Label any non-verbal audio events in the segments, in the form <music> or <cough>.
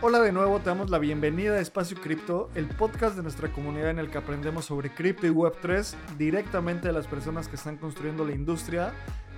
Hola de nuevo, te damos la bienvenida a Espacio Cripto, el podcast de nuestra comunidad en el que aprendemos sobre cripto y Web3 directamente de las personas que están construyendo la industria.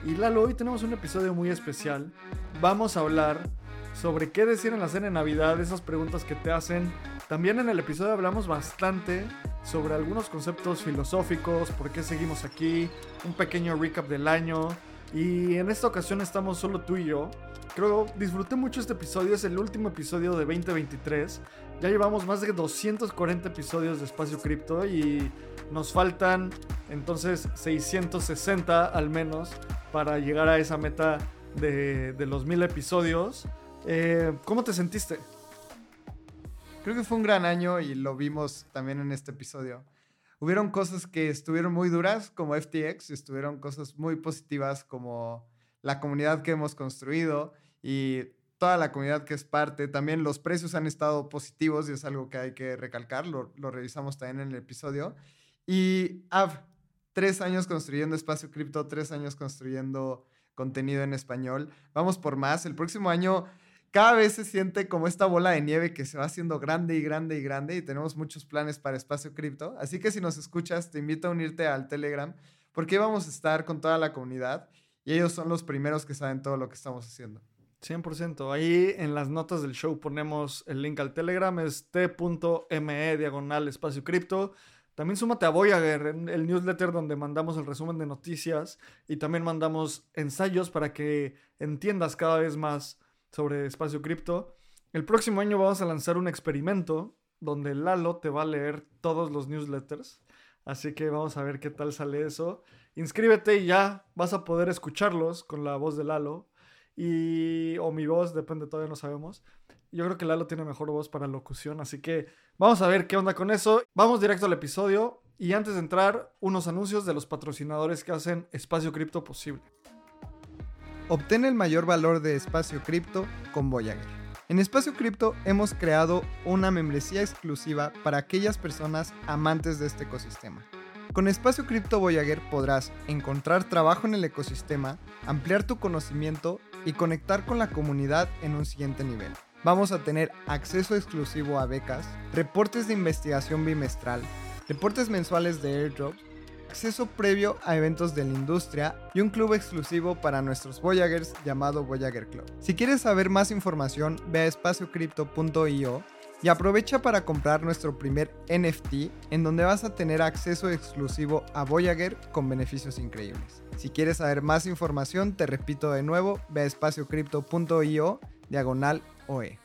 Y Lalo, hoy tenemos un episodio muy especial. Vamos a hablar sobre qué decir en la cena de Navidad, esas preguntas que te hacen. También en el episodio hablamos bastante sobre algunos conceptos filosóficos, por qué seguimos aquí, un pequeño recap del año. Y en esta ocasión estamos solo tú y yo. Creo disfruté mucho este episodio, es el último episodio de 2023. Ya llevamos más de 240 episodios de Espacio Cripto y nos faltan entonces 660 al menos para llegar a esa meta de, de los mil episodios. Eh, ¿Cómo te sentiste? Creo que fue un gran año y lo vimos también en este episodio. Hubieron cosas que estuvieron muy duras como FTX, estuvieron cosas muy positivas como la comunidad que hemos construido y toda la comunidad que es parte. También los precios han estado positivos y es algo que hay que recalcar, lo, lo revisamos también en el episodio. Y Av, tres años construyendo espacio cripto, tres años construyendo contenido en español. Vamos por más. El próximo año cada vez se siente como esta bola de nieve que se va haciendo grande y grande y grande y tenemos muchos planes para espacio cripto. Así que si nos escuchas, te invito a unirte al Telegram porque vamos a estar con toda la comunidad y ellos son los primeros que saben todo lo que estamos haciendo. 100%. Ahí en las notas del show ponemos el link al Telegram, es t.me diagonal espacio cripto. También súmate a Voyager, el newsletter donde mandamos el resumen de noticias y también mandamos ensayos para que entiendas cada vez más sobre espacio cripto. El próximo año vamos a lanzar un experimento donde Lalo te va a leer todos los newsletters. Así que vamos a ver qué tal sale eso. Inscríbete y ya vas a poder escucharlos con la voz de Lalo. Y, o mi voz, depende, todavía no sabemos. Yo creo que Lalo tiene mejor voz para locución, así que vamos a ver qué onda con eso. Vamos directo al episodio y antes de entrar, unos anuncios de los patrocinadores que hacen Espacio Cripto posible. Obtén el mayor valor de Espacio Cripto con Voyager. En Espacio Cripto hemos creado una membresía exclusiva para aquellas personas amantes de este ecosistema. Con Espacio Cripto Voyager podrás encontrar trabajo en el ecosistema, ampliar tu conocimiento y conectar con la comunidad en un siguiente nivel. Vamos a tener acceso exclusivo a becas, reportes de investigación bimestral, reportes mensuales de airdrops acceso previo a eventos de la industria y un club exclusivo para nuestros Voyagers llamado Voyager Club. Si quieres saber más información, ve a espaciocrypto.io y aprovecha para comprar nuestro primer NFT en donde vas a tener acceso exclusivo a Voyager con beneficios increíbles. Si quieres saber más información, te repito de nuevo, ve a espaciocrypto.io diagonal OE.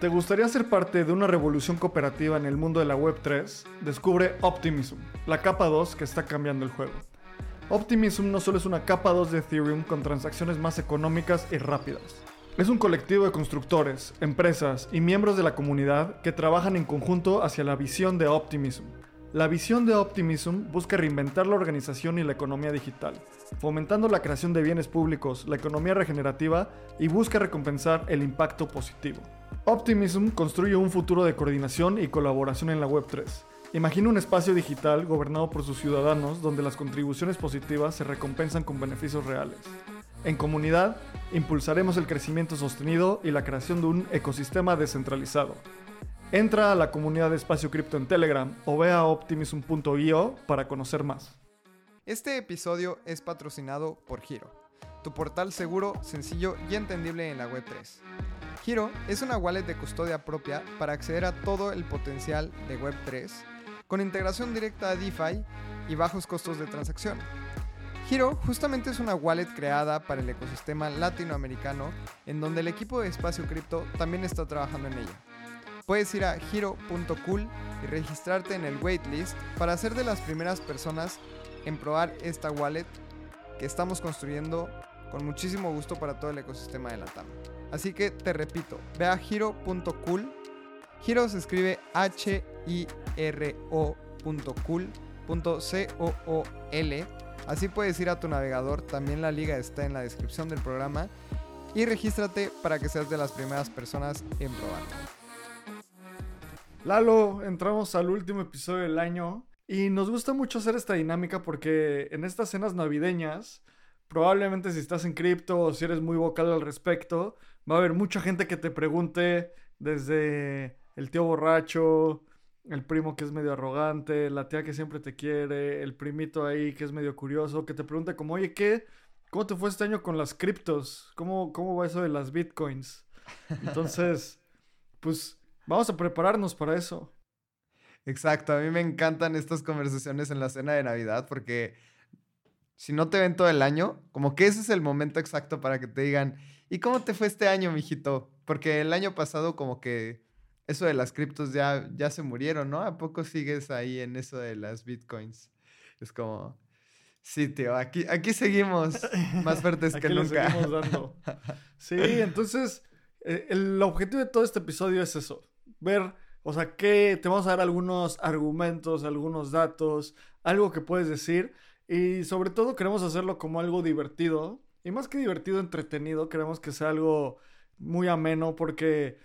¿Te gustaría ser parte de una revolución cooperativa en el mundo de la Web3? Descubre Optimism, la capa 2 que está cambiando el juego. Optimism no solo es una capa 2 de Ethereum con transacciones más económicas y rápidas. Es un colectivo de constructores, empresas y miembros de la comunidad que trabajan en conjunto hacia la visión de Optimism. La visión de Optimism busca reinventar la organización y la economía digital, fomentando la creación de bienes públicos, la economía regenerativa y busca recompensar el impacto positivo. Optimism construye un futuro de coordinación y colaboración en la Web3. Imagina un espacio digital gobernado por sus ciudadanos donde las contribuciones positivas se recompensan con beneficios reales. En comunidad, impulsaremos el crecimiento sostenido y la creación de un ecosistema descentralizado. Entra a la comunidad de Espacio Cripto en Telegram o ve optimism.io para conocer más. Este episodio es patrocinado por Giro, tu portal seguro, sencillo y entendible en la Web3. Giro es una wallet de custodia propia para acceder a todo el potencial de Web3 con integración directa a DeFi y bajos costos de transacción. Giro justamente es una wallet creada para el ecosistema latinoamericano en donde el equipo de Espacio Cripto también está trabajando en ella. Puedes ir a giro.cool y registrarte en el waitlist para ser de las primeras personas en probar esta wallet que estamos construyendo con muchísimo gusto para todo el ecosistema de la TAM. Así que te repito, ve a hiro.cool. Hiro se escribe H-I-R-O.cool.c-o-o-l. Así puedes ir a tu navegador, también la liga está en la descripción del programa. Y regístrate para que seas de las primeras personas en probar. Lalo, entramos al último episodio del año y nos gusta mucho hacer esta dinámica porque en estas cenas navideñas probablemente si estás en cripto o si eres muy vocal al respecto, va a haber mucha gente que te pregunte desde el tío borracho, el primo que es medio arrogante, la tía que siempre te quiere, el primito ahí que es medio curioso, que te pregunte como, oye, ¿qué? ¿Cómo te fue este año con las criptos? ¿Cómo, cómo va eso de las bitcoins? Entonces, <laughs> pues vamos a prepararnos para eso. Exacto, a mí me encantan estas conversaciones en la cena de Navidad porque si no te ven todo el año, como que ese es el momento exacto para que te digan, ¿y cómo te fue este año, mijito? Porque el año pasado como que eso de las criptos ya, ya se murieron, ¿no? ¿A poco sigues ahí en eso de las bitcoins? Es como, sí, tío, aquí, aquí seguimos más fuertes que nunca. seguimos dando. <laughs> Sí, entonces, eh, el objetivo de todo este episodio es eso, ver, o sea, que te vamos a dar algunos argumentos, algunos datos, algo que puedes decir y sobre todo queremos hacerlo como algo divertido. Y más que divertido, entretenido. Queremos que sea algo muy ameno porque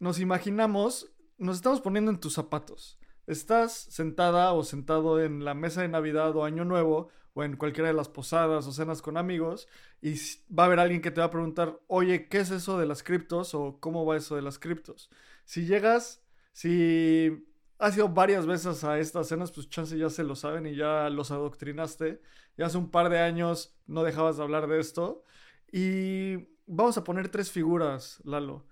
nos imaginamos, nos estamos poniendo en tus zapatos. Estás sentada o sentado en la mesa de Navidad o Año Nuevo o en cualquiera de las posadas o cenas con amigos y va a haber alguien que te va a preguntar, oye, ¿qué es eso de las criptos o cómo va eso de las criptos? Si llegas, si has ido varias veces a estas cenas, pues chance ya se lo saben y ya los adoctrinaste. Ya hace un par de años no dejabas de hablar de esto. Y vamos a poner tres figuras, Lalo.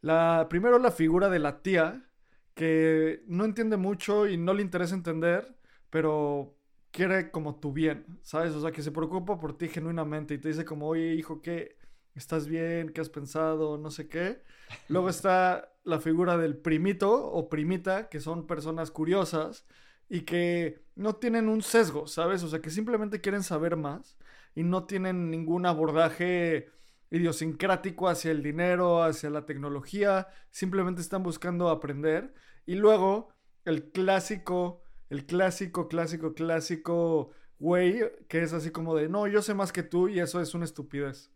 La, primero la figura de la tía, que no entiende mucho y no le interesa entender, pero quiere como tu bien, ¿sabes? O sea, que se preocupa por ti genuinamente y te dice como, oye, hijo, ¿qué? ¿Estás bien? ¿Qué has pensado? No sé qué. Luego <laughs> está la figura del primito o primita, que son personas curiosas y que no tienen un sesgo, ¿sabes? O sea, que simplemente quieren saber más y no tienen ningún abordaje idiosincrático hacia el dinero, hacia la tecnología, simplemente están buscando aprender. Y luego el clásico, el clásico, clásico, clásico güey, que es así como de, no, yo sé más que tú y eso es una estupidez.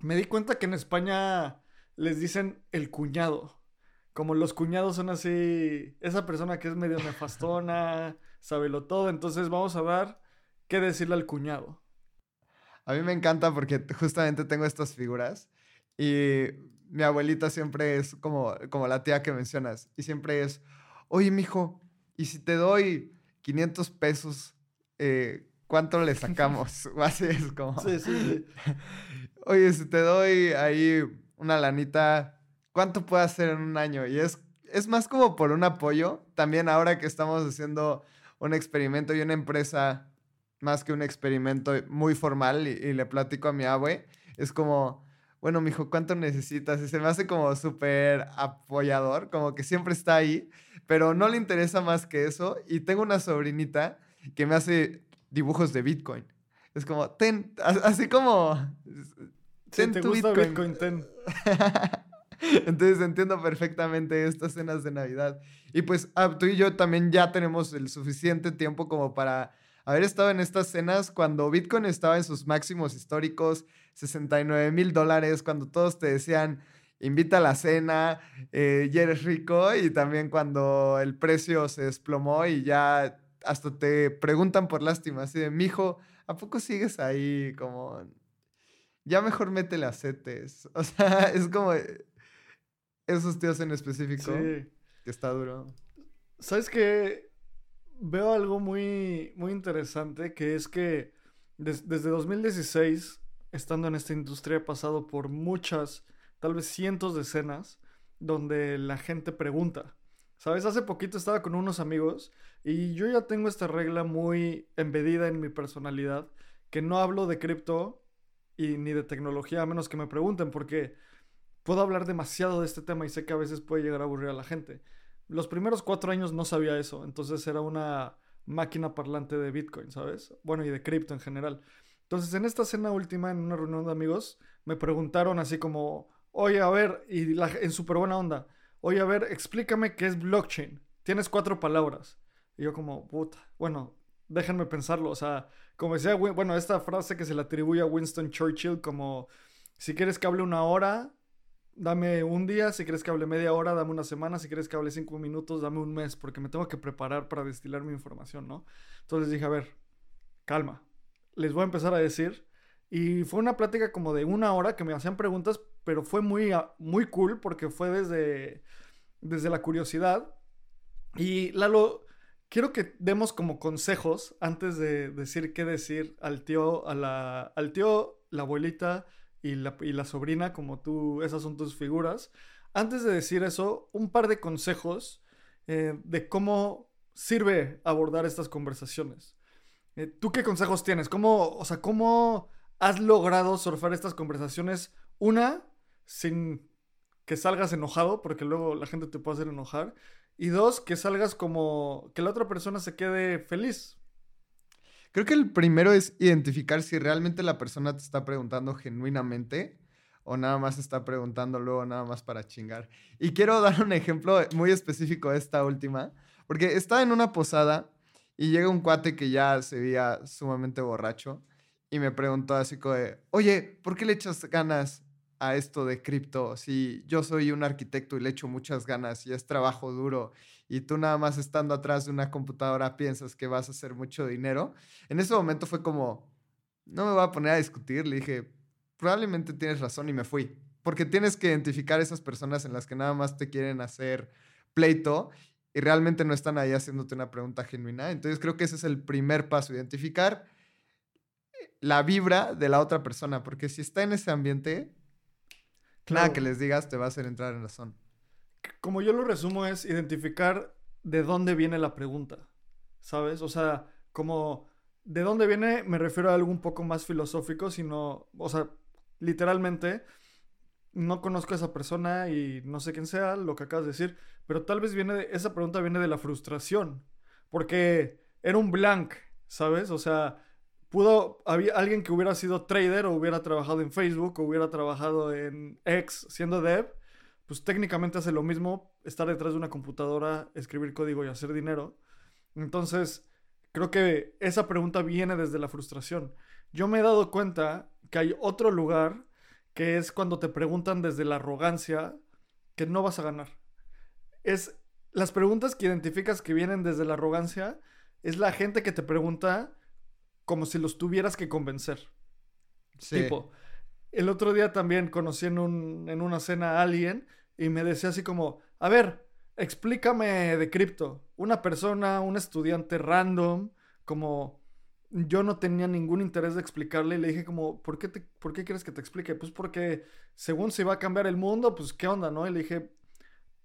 Me di cuenta que en España les dicen el cuñado. Como los cuñados son así, esa persona que es medio nefastona, lo todo, entonces vamos a ver qué decirle al cuñado. A mí me encanta porque justamente tengo estas figuras y mi abuelita siempre es como, como la tía que mencionas y siempre es, oye, mijo, ¿y si te doy 500 pesos, eh, cuánto le <laughs> sacamos? <laughs> Así es como... Sí, sí, sí. <laughs> oye, si te doy ahí una lanita, ¿cuánto puede hacer en un año? Y es, es más como por un apoyo. También ahora que estamos haciendo un experimento y una empresa más que un experimento muy formal y, le platico a mi abue, es como, bueno, mijo, ¿cuánto necesitas? Y se me hace como súper apoyador, como que siempre está ahí, pero no le interesa más que eso. Y tengo una sobrinita que me hace dibujos de Bitcoin. Es como, ten, así como, te gusta Bitcoin, ten. <laughs> Entonces entiendo perfectamente estas cenas de Navidad. Y pues ah, tú y yo también ya tenemos el suficiente tiempo como para haber estado en estas cenas cuando Bitcoin estaba en sus máximos históricos, 69 mil dólares, cuando todos te decían, invita a la cena, eh, ya eres rico, y también cuando el precio se desplomó y ya hasta te preguntan por lástima, así de, mijo, ¿a poco sigues ahí como ya mejor métele a CETES. <laughs> O sea, es como esos tíos en específico que está duro. ¿Sabes qué? Veo algo muy, muy interesante que es que desde 2016, estando en esta industria, he pasado por muchas, tal vez cientos de escenas donde la gente pregunta. ¿Sabes? Hace poquito estaba con unos amigos y yo ya tengo esta regla muy embedida en mi personalidad, que no hablo de cripto y ni de tecnología, a menos que me pregunten, porque puedo hablar demasiado de este tema y sé que a veces puede llegar a aburrir a la gente. Los primeros cuatro años no sabía eso, entonces era una máquina parlante de Bitcoin, ¿sabes? Bueno, y de cripto en general. Entonces, en esta cena última, en una reunión de amigos, me preguntaron así como, oye, a ver, y en súper buena onda, oye, a ver, explícame qué es blockchain. Tienes cuatro palabras. Y yo como, puta, bueno, déjenme pensarlo, o sea, como decía, bueno, esta frase que se le atribuye a Winston Churchill como, si quieres que hable una hora, dame un día, si quieres que hable media hora, dame una semana, si quieres que hable cinco minutos, dame un mes, porque me tengo que preparar para destilar mi información, ¿no? Entonces dije, a ver, calma, les voy a empezar a decir Y fue una plática como de una hora que me hacían preguntas, pero fue muy, muy cool porque fue desde, desde la curiosidad. Y Lalo, quiero que demos como consejos antes de decir qué decir al tío, a la, al tío, la abuelita y la, sobrina, como tú, esas son tus figuras. Antes de decir eso, un par de consejos eh, de cómo sirve abordar estas conversaciones. Eh, ¿Tú qué consejos tienes? ¿Cómo, o sea, cómo has logrado surfar estas conversaciones? Una, sin que salgas enojado, porque luego la gente te puede hacer enojar. Y dos, que salgas como que la otra persona se quede feliz. Creo que el primero es identificar si realmente la persona te está preguntando genuinamente o nada más está preguntando luego nada más para chingar. Y quiero <laughs> dar un ejemplo muy específico de esta última, porque estaba en una posada y llega un cuate que ya se veía sumamente borracho y me preguntó así como de, oye, ¿por qué le echas ganas a esto de cripto? Si yo soy un arquitecto y le echo muchas ganas y es trabajo duro y tú nada más estando atrás de una computadora piensas que vas a hacer mucho dinero. En ese momento fue como, no me voy a poner a discutir, le dije, probablemente tienes razón y me fui. Porque tienes que identificar esas personas en las que nada más te quieren hacer pleito y realmente no están ahí haciéndote una pregunta genuina. Entonces creo que ese es el primer paso, identificar la vibra de la otra persona, porque si está en ese ambiente, nada que les digas te va a hacer entrar en razón. Como yo lo resumo es identificar de dónde viene la pregunta, ¿sabes? O sea, como de dónde viene me refiero a algo un poco más filosófico, sino, o sea, literalmente no conozco a esa persona y no sé quién sea, lo que acabas de decir, pero tal vez viene de, esa pregunta viene de la frustración, porque era un blank, ¿sabes? O sea, pudo, había alguien que hubiera sido trader o hubiera trabajado en Facebook o hubiera trabajado en X siendo dev, pues técnicamente hace lo mismo estar detrás de una computadora, escribir código y hacer dinero. Entonces, creo que esa pregunta viene desde la frustración. Yo me he dado cuenta que hay otro lugar que es cuando te preguntan desde la arrogancia que no vas a ganar. Es las preguntas que identificas que vienen desde la arrogancia es la gente que te pregunta como si los tuvieras que convencer. Sí. Tipo, el otro día también conocí en, un, en una cena a alguien y me decía así como, a ver, explícame de cripto. Una persona, un estudiante random, como yo no tenía ningún interés de explicarle y le dije como, ¿por qué, te, ¿por qué quieres que te explique? Pues porque según se va a cambiar el mundo, pues qué onda, ¿no? Y le dije,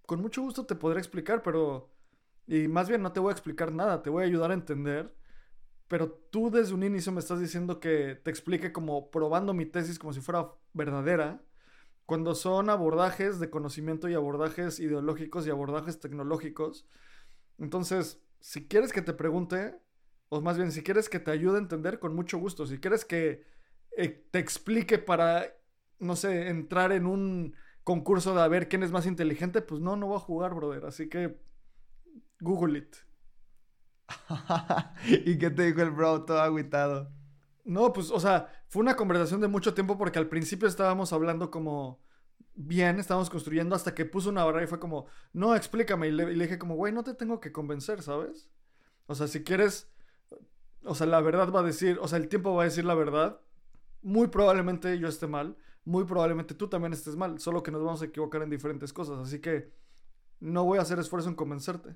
con mucho gusto te podré explicar, pero... Y más bien no te voy a explicar nada, te voy a ayudar a entender. Pero tú desde un inicio me estás diciendo que te explique como probando mi tesis como si fuera verdadera, cuando son abordajes de conocimiento y abordajes ideológicos y abordajes tecnológicos. Entonces, si quieres que te pregunte, o más bien, si quieres que te ayude a entender, con mucho gusto. Si quieres que eh, te explique para, no sé, entrar en un concurso de a ver quién es más inteligente, pues no, no voy a jugar, brother. Así que, Google it. <laughs> ¿Y qué te dijo el bro todo aguitado? No, pues, o sea, fue una conversación de mucho tiempo porque al principio estábamos hablando como bien, estábamos construyendo hasta que puso una barra y fue como, no, explícame. Y le dije como, güey, no te tengo que convencer, ¿sabes? O sea, si quieres o sea, la verdad va a decir, o sea, el tiempo va a decir la verdad. Muy probablemente yo esté mal, muy probablemente tú también estés mal, solo que nos vamos a equivocar en diferentes cosas, así que no voy a hacer esfuerzo en convencerte.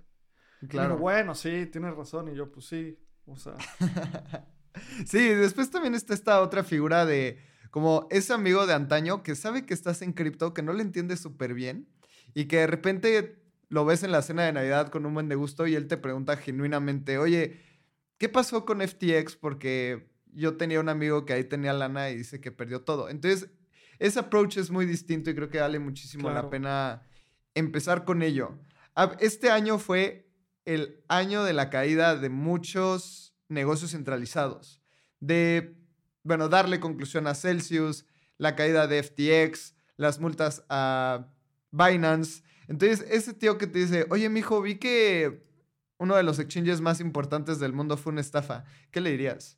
Claro. bueno, sí, tienes razón, y yo, pues sí, o sea. <laughs> sí, después también está esta otra figura de como ese amigo de antaño que sabe que estás en cripto, que no le entiende súper bien y que de repente lo ves en la cena de Navidad con un buen de gusto y él te pregunta genuinamente, oye, ¿qué pasó con FTX? Porque yo tenía un amigo que ahí tenía lana y dice que perdió todo. Entonces, ese approach es muy distinto y creo que vale muchísimo la pena empezar con ello. Este año fue el año de la caída de muchos negocios centralizados. De, bueno, darle conclusión a Celsius, la caída de FTX, las multas a Binance. Entonces, ese tío que te dice, oye, mijo, vi que uno de los exchanges más importantes del mundo fue una estafa, ¿qué le dirías?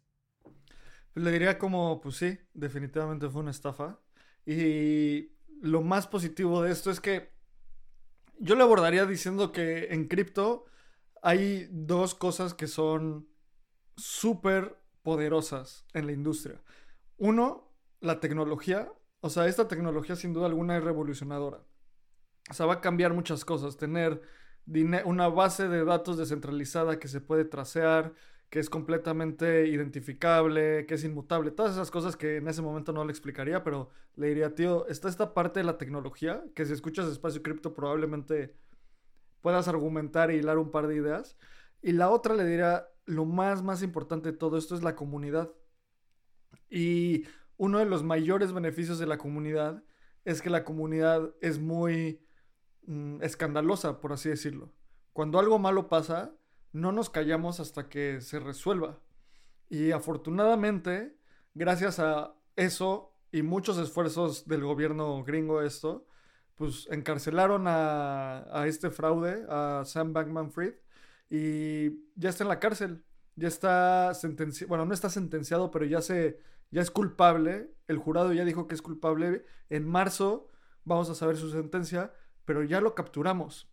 Le diría como, pues sí, definitivamente fue una estafa. Y lo más positivo de esto es que yo le abordaría diciendo que en cripto hay dos cosas que son súper poderosas en la industria. Uno, la tecnología. O sea, esta tecnología sin duda alguna es revolucionadora. O sea, va a cambiar muchas cosas. Tener una base de datos descentralizada que se puede tracear, que es completamente identificable, que es inmutable, todas esas cosas que en ese momento no le explicaría, pero le diría, tío, está esta parte de la tecnología, que si escuchas espacio cripto probablemente puedas argumentar y hilar un par de ideas. Y la otra le diría, lo más, más importante de todo esto es la comunidad. Y uno de los mayores beneficios de la comunidad es que la comunidad es muy mm, escandalosa, por así decirlo. Cuando algo malo pasa, no nos callamos hasta que se resuelva. Y afortunadamente, gracias a eso y muchos esfuerzos del gobierno gringo esto, pues encarcelaron a, este fraude, a Sam Bankman Fried, y ya está en la cárcel. Ya está sentenciado, bueno, no está sentenciado, pero ya se, ya es culpable. El jurado ya dijo que es culpable. En marzo vamos a saber su sentencia, pero ya lo capturamos.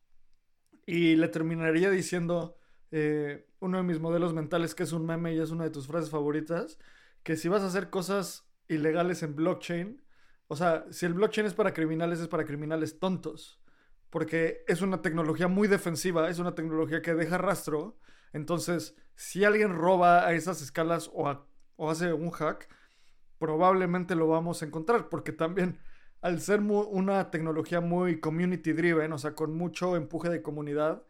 Y le terminaría diciendo, eh, uno de mis modelos mentales, que es un meme y es una de tus frases favoritas, que si vas a hacer cosas ilegales en blockchain, o sea, si el blockchain es para criminales, es para criminales tontos, porque es una tecnología muy defensiva, es una tecnología que deja rastro, entonces, si alguien roba a esas escalas o, o hace un hack, probablemente lo vamos a encontrar, porque también al ser una tecnología muy community driven, o sea, con mucho empuje de comunidad,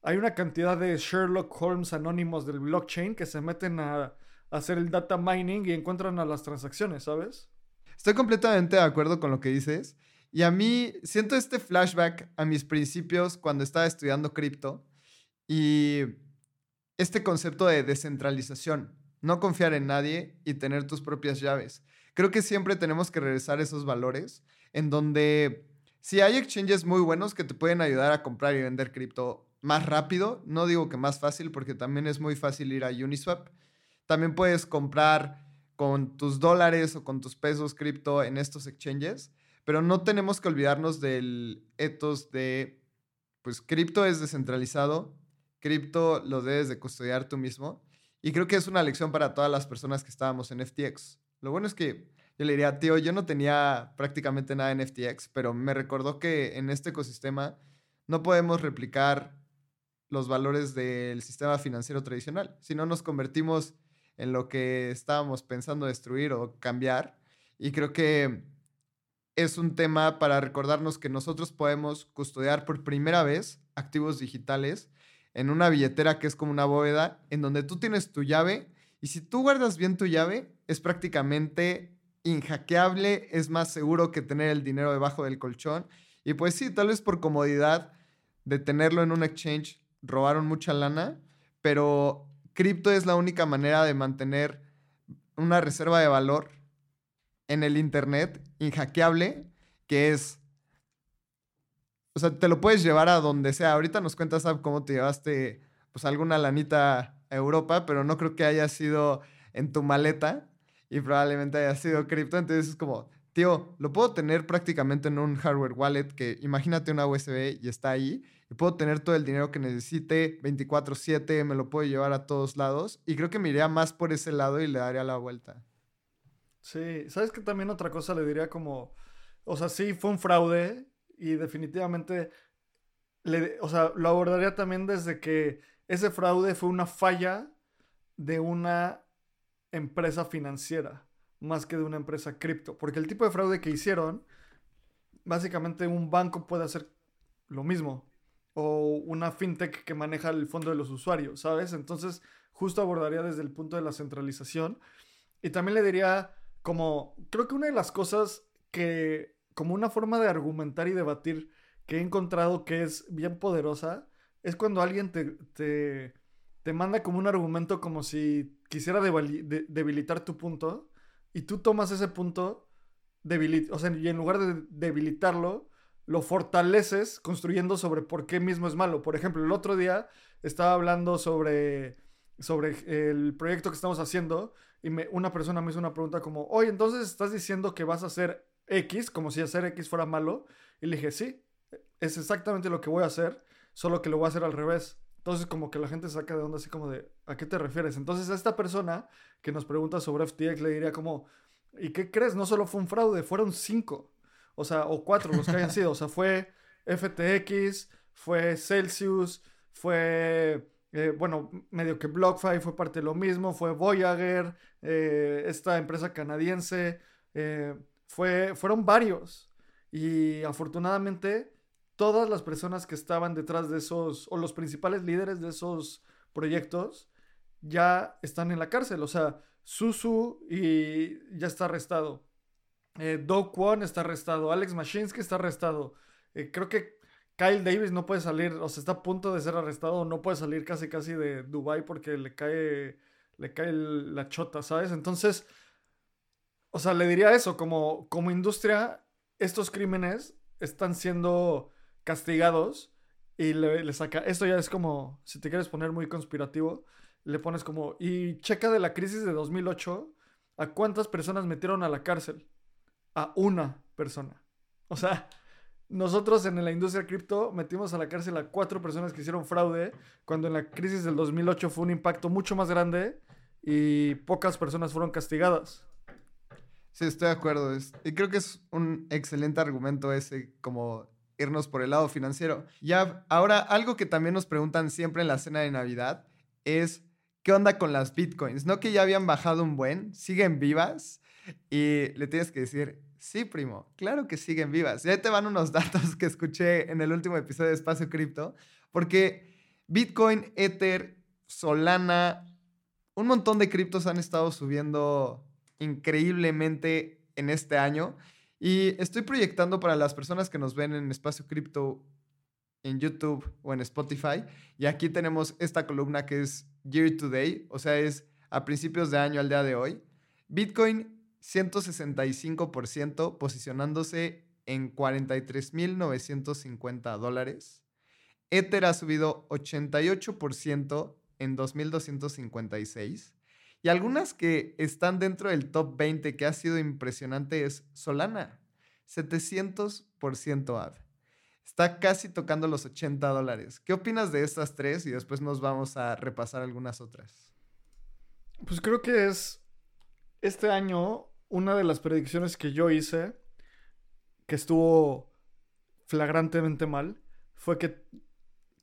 hay una cantidad de Sherlock Holmes anónimos del blockchain que se meten a, hacer el data mining y encuentran a las transacciones, ¿sabes? Estoy completamente de acuerdo con lo que dices. Y a mí siento este flashback a mis principios cuando estaba estudiando cripto y este concepto de descentralización, no confiar en nadie y tener tus propias llaves. Creo que siempre tenemos que regresar esos valores en donde si hay exchanges muy buenos que te pueden ayudar a comprar y vender cripto más rápido. No digo que más fácil, porque también es muy fácil ir a Uniswap. También puedes comprar con tus dólares o con tus pesos cripto en estos exchanges, pero no tenemos que olvidarnos del ethos de, pues cripto es descentralizado, cripto lo debes de custodiar tú mismo. Y creo que es una lección para todas las personas que estábamos en FTX. Lo bueno es que yo le diría, tío, yo no tenía prácticamente nada en FTX, pero me recordó que en este ecosistema no podemos replicar los valores del sistema financiero tradicional. Si no nos convertimos en lo que estábamos pensando destruir o cambiar. Y creo que es un tema para recordarnos que nosotros podemos custodiar por primera vez activos digitales en una billetera que es como una bóveda, en donde tú tienes tu llave y si tú guardas bien tu llave, es prácticamente inhackeable, es más seguro que tener el dinero debajo del colchón. Y pues sí, tal vez por comodidad de tenerlo en un exchange robaron mucha lana, pero cripto es la única manera de mantener una reserva de valor en el Internet inhackeable, que es... O sea, te lo puedes llevar a donde sea. Ahorita nos cuentas, cómo te llevaste pues alguna lanita a Europa, pero no creo que haya sido en tu maleta y probablemente haya sido cripto. Entonces es como, tío, lo puedo tener prácticamente en un hardware wallet que imagínate una USB y está ahí y puedo tener todo el dinero que necesite 24/7, me lo puedo llevar a todos lados y creo que me iría más por ese lado y le daría la vuelta. Sí, ¿sabes que también otra cosa le diría como, o sea, sí fue un fraude y definitivamente, le, o sea, lo abordaría también desde que ese fraude fue una falla de una empresa financiera más que de una empresa cripto, porque el tipo de fraude que hicieron, básicamente un banco puede hacer lo mismo o una fintech que maneja el fondo de los usuarios, ¿sabes? Entonces, justo abordaría desde el punto de la centralización. Y también le diría, como, creo que una de las cosas que, como una forma de argumentar y debatir que he encontrado que es bien poderosa, es cuando alguien te, te, te manda como un argumento como si quisiera debilitar tu punto y tú tomas ese punto, o sea, y en lugar de debilitarlo, lo fortaleces construyendo sobre por qué mismo es malo. Por ejemplo, el otro día estaba hablando sobre, sobre el proyecto que estamos haciendo y me, una persona me hizo una pregunta como, oye, entonces estás diciendo que vas a hacer X, como si hacer X fuera malo. Y le dije, sí, es exactamente lo que voy a hacer, solo que lo voy a hacer al revés. Entonces como que la gente saca de onda así como de, ¿a qué te refieres? Entonces a esta persona que nos pregunta sobre FTX le diría como, ¿Y qué crees? No solo fue un fraude, fueron cinco. O sea, o cuatro los que hayan sido. O sea, fue FTX, fue Celsius, fue, eh, bueno, medio que BlockFi fue parte de lo mismo, fue Voyager, eh, esta empresa canadiense, eh, fue, fueron varios. Y afortunadamente, todas las personas que estaban detrás de esos, o los principales líderes de esos proyectos, ya están en la cárcel. O sea, Susu y ya está arrestado. Eh, Do Kwon está arrestado. Alex Mashinsky está arrestado. Eh, creo que Kyle Davis no puede salir, o sea, está a punto de ser arrestado. No puede salir casi casi de Dubai porque le cae, le cae la chota, ¿sabes? Entonces, o sea, le diría eso, como, como industria, estos crímenes están siendo castigados y le, le saca, esto ya es como, si te quieres poner muy conspirativo, le pones como, y checa de la crisis de 2008, ¿a cuántas personas metieron a la cárcel? A una persona. O sea, nosotros en la industria cripto metimos a la cárcel a cuatro personas que hicieron fraude, cuando en la crisis del 2008 fue un impacto mucho más grande y pocas personas fueron castigadas. Sí, estoy de acuerdo. Y creo que es un excelente argumento ese, como irnos por el lado financiero. Ya, ahora, algo que también nos preguntan siempre en la cena de Navidad es ¿qué onda con las bitcoins? No que ya habían bajado un buen, siguen vivas. Y le tienes que decir, sí, primo, claro que siguen vivas. Ya te van unos <laughs> datos que escuché en el último episodio de Espacio Cripto, porque Bitcoin, Ether, Solana, un montón de criptos han estado subiendo increíblemente en este año. Y estoy proyectando para las personas que nos ven en Espacio Cripto en YouTube o en Spotify. Y aquí tenemos esta columna que es Year to Day, o sea, es a principios de año al día de hoy. Bitcoin 165% posicionándose en 43.950 dólares. Ether ha subido 88% en 2.256. Y algunas que están dentro del top 20 que ha sido impresionante es Solana, 700% AD. Está casi tocando los 80 dólares. ¿Qué opinas de estas tres? Y después nos vamos a repasar algunas otras. Pues creo que es este año una de las predicciones que yo hice, que estuvo flagrantemente mal, fue que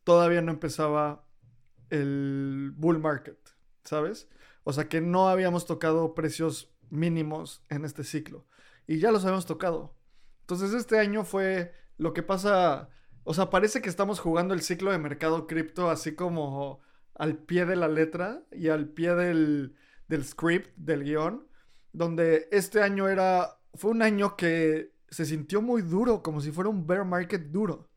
todavía no empezaba el bull market, ¿sabes? O sea que no habíamos tocado precios mínimos en este ciclo. Y ya los habíamos tocado. Entonces este año fue lo que pasa, o sea, parece que estamos jugando el ciclo de mercado cripto así como al pie de la letra y al pie del, del script, del guion, donde este año era, fue un año que se sintió muy duro, como si fuera un bear market duro.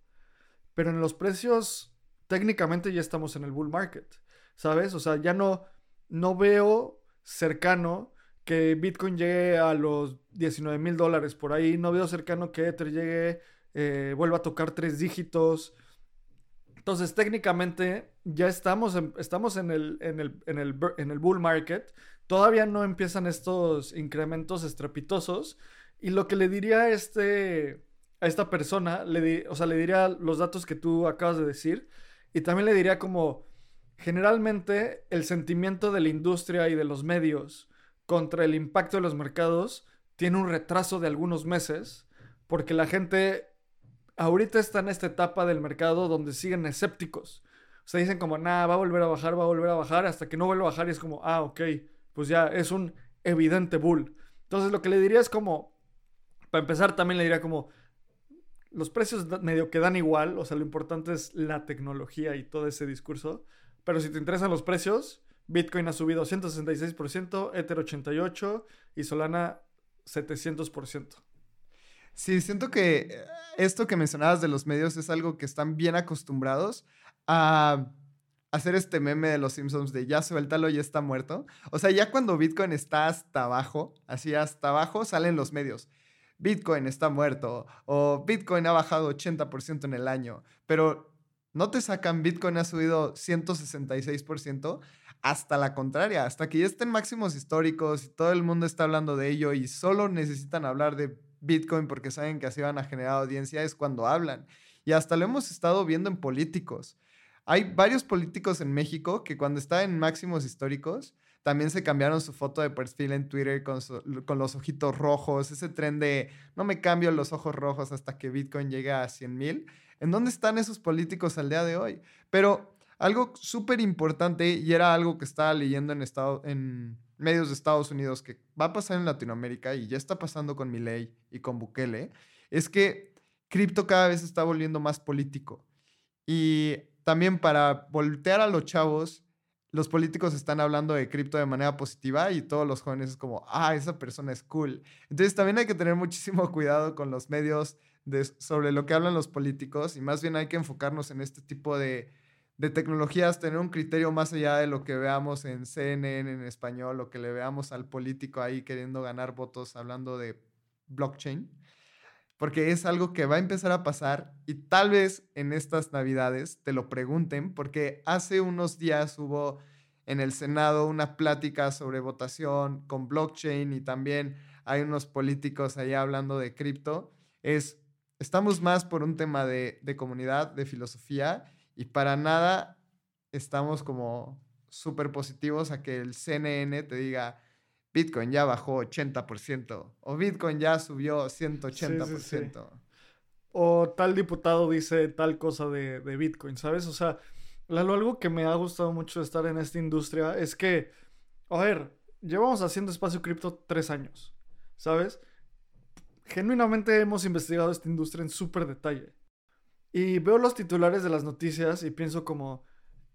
Pero en los precios, técnicamente ya estamos en el bull market, ¿sabes? O sea, ya no, no veo cercano que Bitcoin llegue a los 19 mil dólares por ahí. No veo cercano que Ether llegue eh, vuelva a tocar tres dígitos. Entonces, técnicamente, ya estamos en, estamos en el, en, el, en, el, en el bull market. Todavía no empiezan estos incrementos estrepitosos. Y lo que le diría a, este, a esta persona, o sea, le diría los datos que tú acabas de decir. Y también le diría como, generalmente, el sentimiento de la industria y de los medios contra el impacto de los mercados tiene un retraso de algunos meses. Porque la gente ahorita está en esta etapa del mercado donde siguen escépticos. O sea, dicen como, nada, va a volver a bajar, va a volver a bajar, hasta que no vuelva a bajar y es como, ah, ok, pues ya es un evidente bull. Entonces lo que le diría es como, para empezar también le diría como, los precios medio que dan igual, o sea, lo importante es la tecnología y todo ese discurso. Pero si te interesan los precios, Bitcoin ha subido 166%, Ether 88% y Solana 700%. Sí, siento que eh, esto que mencionabas de los medios es algo que están bien acostumbrados a hacer este meme de los Simpsons de ya suéltalo, ya está muerto. O sea, ya cuando Bitcoin está hasta abajo, así hasta abajo, salen los medios. Bitcoin está muerto o Bitcoin ha bajado 80% en el año, pero no te sacan Bitcoin ha subido 166%, hasta la contraria, hasta que ya estén máximos históricos y todo el mundo está hablando de ello y solo necesitan hablar de Bitcoin porque saben que así van a generar audiencia es cuando hablan. Y hasta lo hemos estado viendo en políticos. Hay varios políticos en México que cuando estaban en máximos históricos también se cambiaron su foto de perfil en Twitter con, con, los ojitos rojos, ese tren de no me cambio los ojos rojos hasta que Bitcoin llegue a 100 mil. ¿En dónde están esos políticos al día de hoy? Pero algo súper importante, y era algo que estaba leyendo en, estado, en medios de Estados Unidos, que va a pasar en Latinoamérica y ya está pasando con Milei y con Bukele, es que cripto cada vez está volviendo más político. Y también para voltear a los chavos, los políticos están hablando de cripto de manera positiva y todos los jóvenes es como, ah, esa persona es cool. Entonces también hay que tener muchísimo <laughs> cuidado con los medios sobre lo que hablan los políticos y más bien hay que enfocarnos en este tipo de, de tecnologías, tener un criterio más allá de lo que veamos en CNN en español o que le veamos al político ahí queriendo ganar votos hablando de blockchain porque es algo que va a empezar a pasar y tal vez en estas navidades te lo pregunten, porque hace unos días hubo en el Senado una plática sobre votación con blockchain y también hay unos políticos allá hablando de cripto. Es, estamos más por un tema de, de comunidad, de filosofía y para nada estamos como súper positivos a que el CNN te diga, Bitcoin ya bajó 80% o Bitcoin ya subió 180%. O tal diputado dice tal cosa de, Bitcoin, ¿sabes? O sea, algo que me ha gustado mucho estar en esta industria es que, a ver, llevamos haciendo espacio cripto tres años, ¿sabes? Genuinamente hemos investigado esta industria en súper detalle. Y veo los titulares de las noticias y pienso como,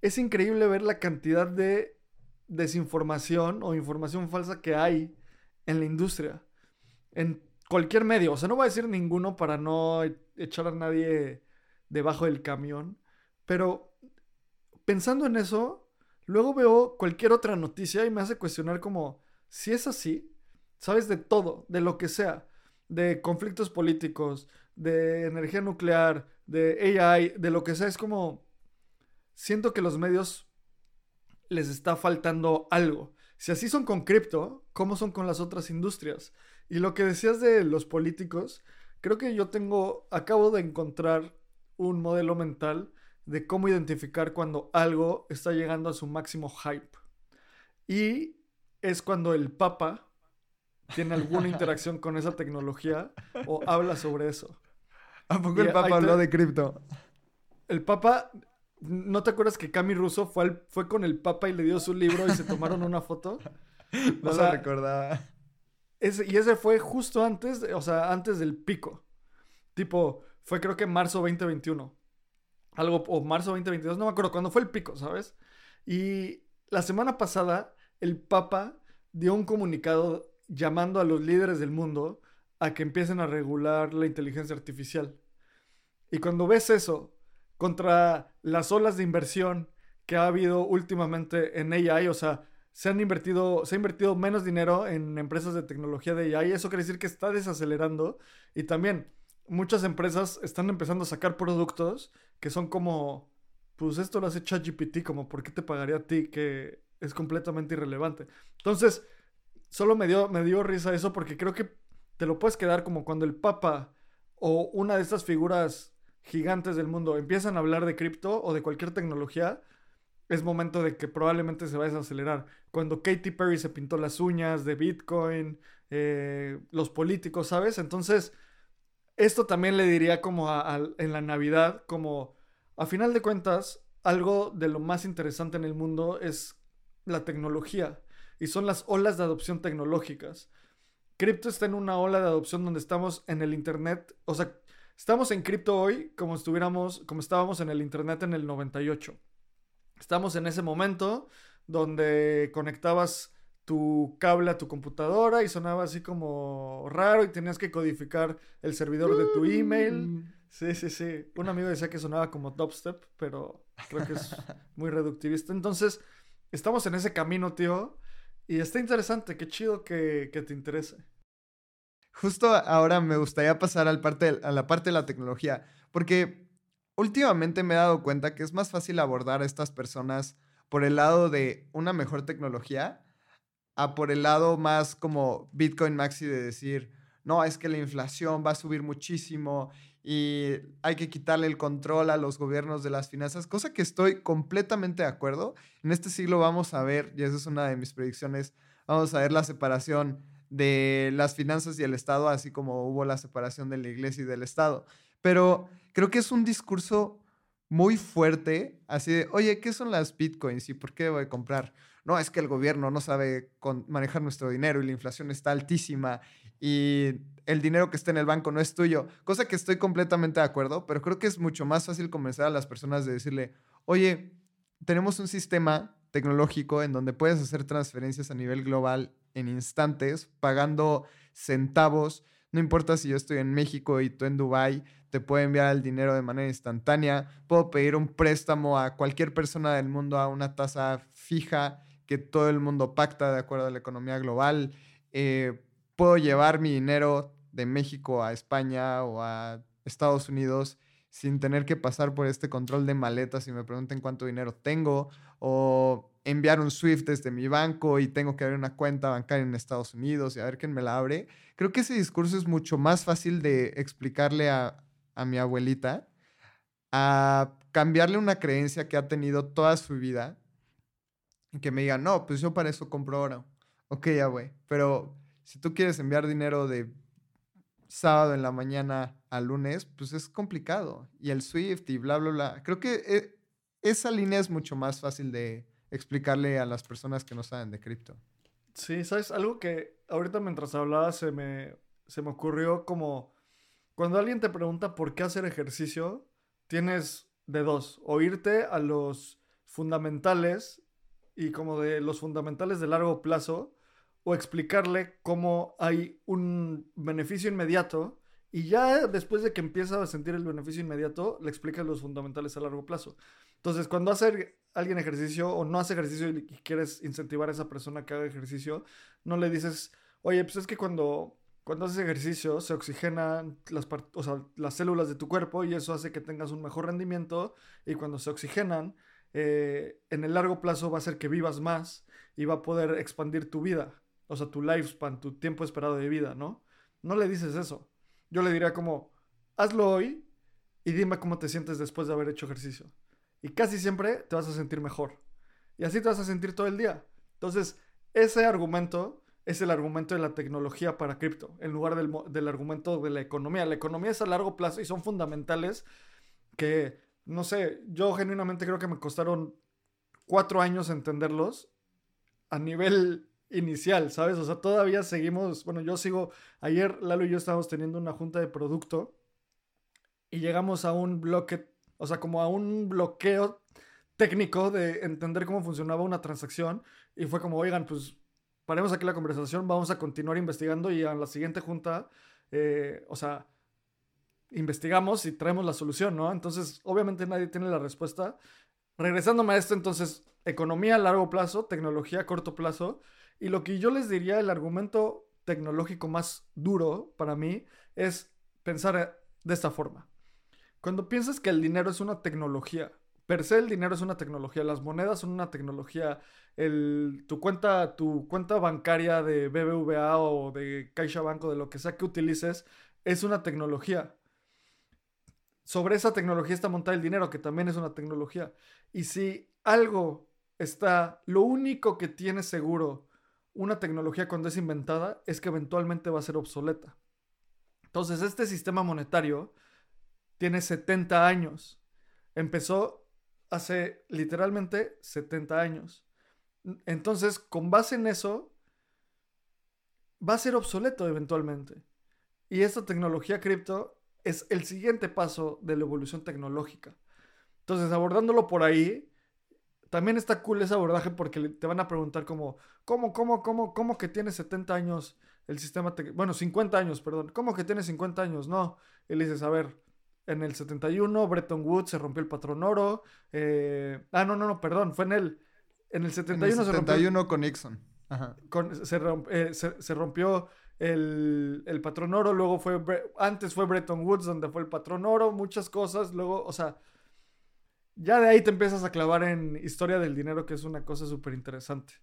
es increíble ver la cantidad de desinformación o información falsa que hay en la industria. En cualquier medio. O sea, no voy a decir ninguno para no echar a nadie debajo del camión. Pero pensando en eso, luego veo cualquier otra noticia y me hace cuestionar como, si es así, sabes de todo, de lo que sea, de conflictos políticos, de energía nuclear, de AI, de lo que sea, es como, siento que los medios les está faltando algo. Si así son con cripto, ¿cómo son con las otras industrias? Y lo que decías de los políticos, creo que yo tengo, acabo de encontrar un modelo mental de cómo identificar cuando algo está llegando a su máximo hype. Y es cuando el Papa tiene alguna interacción con esa tecnología o habla sobre eso. ¿A poco el Papa habló de cripto? El Papa ¿No te acuerdas que Cami Russo fue, fue con el Papa y le dio su libro y se tomaron una foto? <laughs> no lo recordaba. y ese fue justo antes, o sea, antes del pico. Tipo, fue creo que marzo 2021. Algo, o marzo 2022, no me acuerdo cuándo fue el pico, ¿sabes? Y la semana pasada, el Papa dio un comunicado llamando a los líderes del mundo a que empiecen a regular la inteligencia artificial. Y cuando ves eso, contra las olas de inversión que ha habido últimamente en AI, o sea, se han invertido, se ha invertido menos dinero en empresas de tecnología de AI, eso quiere decir que está desacelerando y también muchas empresas están empezando a sacar productos que son como, pues esto lo hace ChatGPT, como, ¿por qué te pagaría a ti? Que es completamente irrelevante. Entonces, solo me dio, me dio risa eso porque creo que te lo puedes quedar como cuando el Papa o una de estas figuras gigantes del mundo empiezan a hablar de cripto o de cualquier tecnología, es momento de que probablemente se vaya a acelerar. Cuando Katy Perry se pintó las uñas de Bitcoin, eh, los políticos, ¿sabes? Entonces, esto también le diría como en la Navidad, como a final de cuentas, algo de lo más interesante en el mundo es la tecnología y son las olas de adopción tecnológicas. Cripto está en una ola de adopción donde estamos en el Internet, o sea, Estamos en cripto hoy como estuviéramos, como estábamos en el internet en el 98. Estamos en ese momento donde conectabas tu cable a tu computadora y sonaba así como raro y tenías que codificar el servidor de tu email. Mm. Sí, sí, sí. Un amigo decía que sonaba como dubstep, pero creo que es <laughs> muy reductivista. Entonces, estamos en ese camino, tío. Y está interesante, qué chido que, que te interese. Justo ahora me gustaría pasar al parte, a la parte de la tecnología, porque últimamente me he dado cuenta que es más fácil abordar a estas personas por el lado de una mejor tecnología a por el lado más como Bitcoin Maxi de decir, no, es que la inflación va a subir muchísimo y hay que quitarle el control a los gobiernos de las finanzas, cosa que estoy completamente de acuerdo. En este siglo vamos a ver, y esa es una de mis predicciones, vamos a ver la separación de las finanzas y el Estado, así como hubo la separación de la iglesia y del Estado. Pero creo que es un discurso muy fuerte, así de, oye, ¿qué son las bitcoins y por qué voy a comprar? No, es que el gobierno no sabe manejar nuestro dinero y la inflación está altísima y el dinero que está en el banco no es tuyo, cosa que estoy completamente de acuerdo, pero creo que es mucho más fácil convencer a las personas de decirle, oye, tenemos un sistema tecnológico en donde puedes hacer transferencias a nivel global en instantes, pagando centavos, no importa si yo estoy en México y tú en Dubai, te puedo enviar el dinero de manera instantánea, puedo pedir un préstamo a cualquier persona del mundo a una tasa fija que todo el mundo pacta de acuerdo a la economía global. Eh, puedo llevar mi dinero de México a España o a Estados Unidos sin tener que pasar por este control de maletas y me pregunten cuánto dinero tengo o enviar un SWIFT desde mi banco y tengo que abrir una cuenta bancaria en Estados Unidos y a ver quién me la abre. Creo que ese discurso es mucho más fácil de explicarle a, a mi abuelita a cambiarle una creencia que ha tenido toda su vida y que me diga, no, pues yo para eso compro oro. Ok, ya, güey. Pero si tú quieres enviar dinero de sábado en la mañana a lunes, pues es complicado. Y el Swift y bla, bla, bla. Creo que eh, esa línea es mucho más fácil de explicarle a las personas que no saben de cripto. Sí, ¿sabes? Algo que ahorita mientras hablaba se me, se me ocurrió como cuando alguien te pregunta por qué hacer ejercicio, tienes de dos, o irte a los fundamentales y como de los fundamentales de largo plazo o explicarle cómo hay un beneficio inmediato y ya después de que empieza a sentir el beneficio inmediato, le explicas los fundamentales a largo plazo. Entonces, cuando hace alguien ejercicio o no hace ejercicio y quieres incentivar a esa persona que haga ejercicio, no le dices, oye, pues es que cuando, haces ejercicio se oxigenan las, las células de tu cuerpo y eso hace que tengas un mejor rendimiento y cuando se oxigenan, eh, en el largo plazo va a hacer que vivas más y va a poder expandir tu vida, o sea, tu lifespan, tu tiempo esperado de vida, ¿no? No le dices eso. Yo le diría como, hazlo hoy y dime cómo te sientes después de haber hecho ejercicio. Y casi siempre te vas a sentir mejor. Y así te vas a sentir todo el día. Entonces, ese argumento es el argumento de la tecnología para cripto, en lugar del, del argumento de la economía. La economía es a largo plazo y son fundamentales que no sé, yo genuinamente creo que me costaron cuatro años entenderlos a nivel inicial, ¿sabes? O sea, todavía seguimos, bueno, yo sigo, ayer Lalo y yo estábamos teniendo una junta de producto y llegamos a un bloque, o sea, como a un bloqueo técnico de entender cómo funcionaba una transacción y fue como, oigan, pues paremos aquí la conversación, vamos a continuar investigando y a la siguiente junta, eh, o sea, investigamos y traemos la solución, ¿no? Entonces, obviamente nadie tiene la respuesta. Regresándome a esto, entonces, economía a largo plazo, tecnología a corto plazo. Y lo que yo les diría, el argumento tecnológico más duro para mí es pensar de esta forma. Cuando piensas que el dinero es una tecnología, per se el dinero es una tecnología, las monedas son una tecnología, tu, cuenta, tu cuenta bancaria de BBVA o de CaixaBank o de lo que sea que utilices es una tecnología sobre esa tecnología está montar el dinero, que también es una tecnología. Y si algo está, lo único que tiene seguro una tecnología cuando es inventada es que eventualmente va a ser obsoleta. Entonces, este sistema monetario tiene 70 años. Empezó hace literalmente 70 años. Entonces, con base en eso, va a ser obsoleto eventualmente. Y esta tecnología cripto es el siguiente paso de la evolución tecnológica. Entonces, abordándolo por ahí, también está cool ese abordaje porque te van a preguntar como, ¿cómo, cómo, cómo, cómo que tiene 70 años el sistema, bueno, 50 años, perdón, ¿cómo que tiene 50 años? No, y le dices, a ver, en el 71 Bretton Woods se rompió el patrón oro, eh, ah, no, no, no, perdón, fue en el, en el 71, en el 71 con Nixon. se, se rompió el, patrón oro, luego fue, antes fue Bretton Woods donde fue el patrón oro, muchas cosas, luego, o sea, ya de ahí te empiezas a clavar en historia del dinero, que es una cosa súper interesante.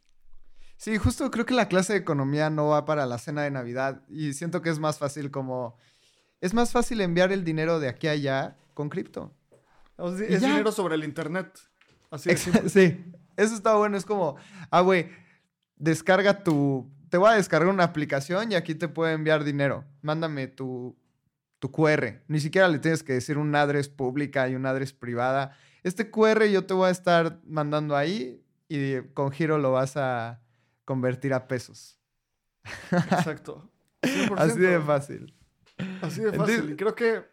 Sí, justo creo que la clase de economía no va para la cena de Navidad y siento que es más fácil como es más fácil enviar el dinero de aquí a allá con cripto. es dinero sobre el internet. Así es. <laughs> Sí, eso está bueno. Es como, ah, güey, descarga tu. Te voy a descargar una aplicación y aquí te puedo enviar dinero. Mándame tu, tu QR. Ni siquiera le tienes que decir un address pública y un address privada. Este QR yo te voy a estar mandando ahí y con giro lo vas a convertir a pesos. <laughs> Exacto. Así de fácil. Así de fácil. y creo que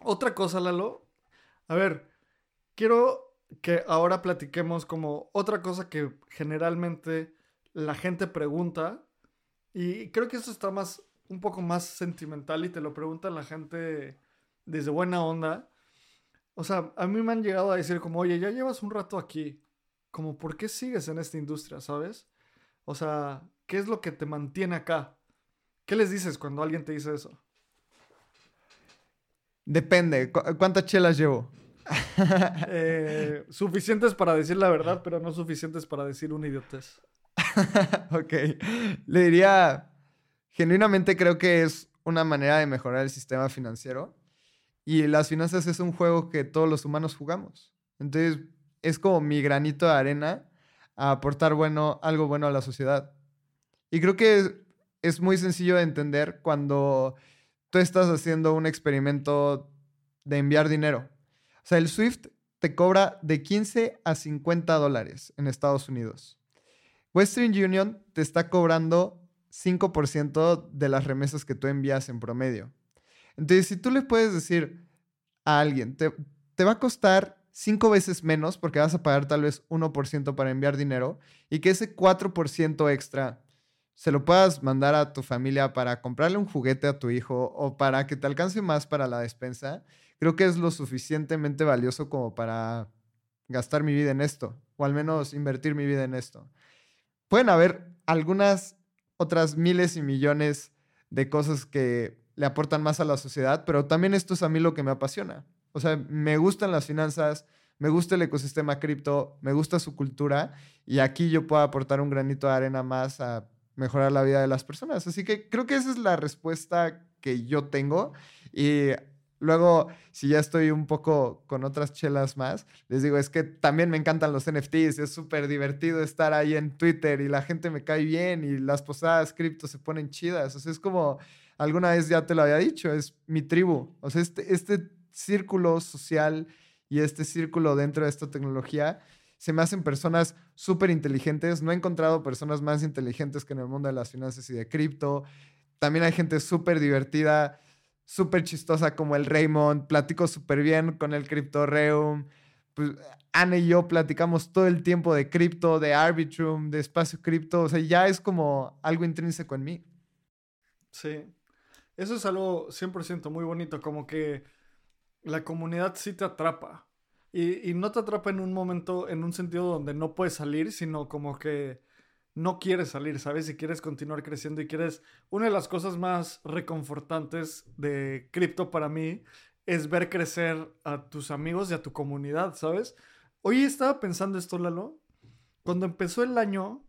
otra cosa, Lalo. A ver, quiero que ahora platiquemos como otra cosa que generalmente la gente pregunta. Y creo que eso está más, un poco más sentimental y te lo pregunta la gente desde buena onda. O sea, a mí me han llegado a decir como, oye, ya llevas un rato aquí. Como, ¿por qué sigues en esta industria, sabes? O sea, ¿qué es lo que te mantiene acá? ¿Qué les dices cuando alguien te dice eso? Depende. ¿Cuántas chelas llevo? <laughs> Eh, suficientes para decir la verdad, pero no suficientes para decir una idiotez. <laughs> ok. Le diría, genuinamente creo que es una manera de mejorar el sistema financiero. Y las finanzas es un juego que todos los humanos jugamos. Entonces, es como mi granito de arena a aportar bueno, algo bueno a la sociedad. Y creo que es muy sencillo de entender cuando tú estás haciendo un experimento de enviar dinero. O sea, el SWIFT te cobra de 15 a 50 dólares en Estados Unidos. Western Union te está cobrando 5% de las remesas que tú envías en promedio. Entonces, si tú le puedes decir a alguien, te, te va a costar 5 veces menos porque vas a pagar tal vez 1% para enviar dinero y que ese 4% extra se lo puedas mandar a tu familia para comprarle un juguete a tu hijo o para que te alcance más para la despensa, creo que es lo suficientemente valioso como para gastar mi vida en esto, o al menos invertir mi vida en esto. Pueden haber algunas otras miles y millones de cosas que le aportan más a la sociedad, pero también esto es a mí lo que me apasiona. O sea, me gustan las finanzas, me gusta el ecosistema cripto, me gusta su cultura y aquí yo puedo aportar un granito de arena más a mejorar la vida de las personas. Así que creo que esa es la respuesta que yo tengo. Y luego, si ya estoy un poco con otras chelas más, les digo, es que también me encantan los NFTs, es súper divertido estar ahí en Twitter y la gente me cae bien y las posadas cripto se ponen chidas. O sea, es como, alguna vez ya te lo había dicho, es mi tribu. O sea, este, este círculo social y este círculo dentro de esta tecnología se me hacen personas súper inteligentes. No he encontrado personas más inteligentes que en el mundo de las finanzas y de cripto. También hay gente súper divertida, súper chistosa como el Raymond. Platico súper bien con el CryptoReum. Pues Ana y yo platicamos todo el tiempo de cripto, de Arbitrum, de espacio cripto. O sea, ya es como algo intrínseco en mí. Sí. Eso es algo 100% muy bonito, como que la comunidad sí te atrapa. Y, no te atrapa en un momento, en un sentido donde no puedes salir, sino como que no quieres salir, ¿sabes? Y quieres continuar creciendo y quieres... Una de las cosas más reconfortantes de cripto para mí es ver crecer a tus amigos y a tu comunidad, ¿sabes? Hoy estaba pensando esto, Lalo. Cuando empezó el año,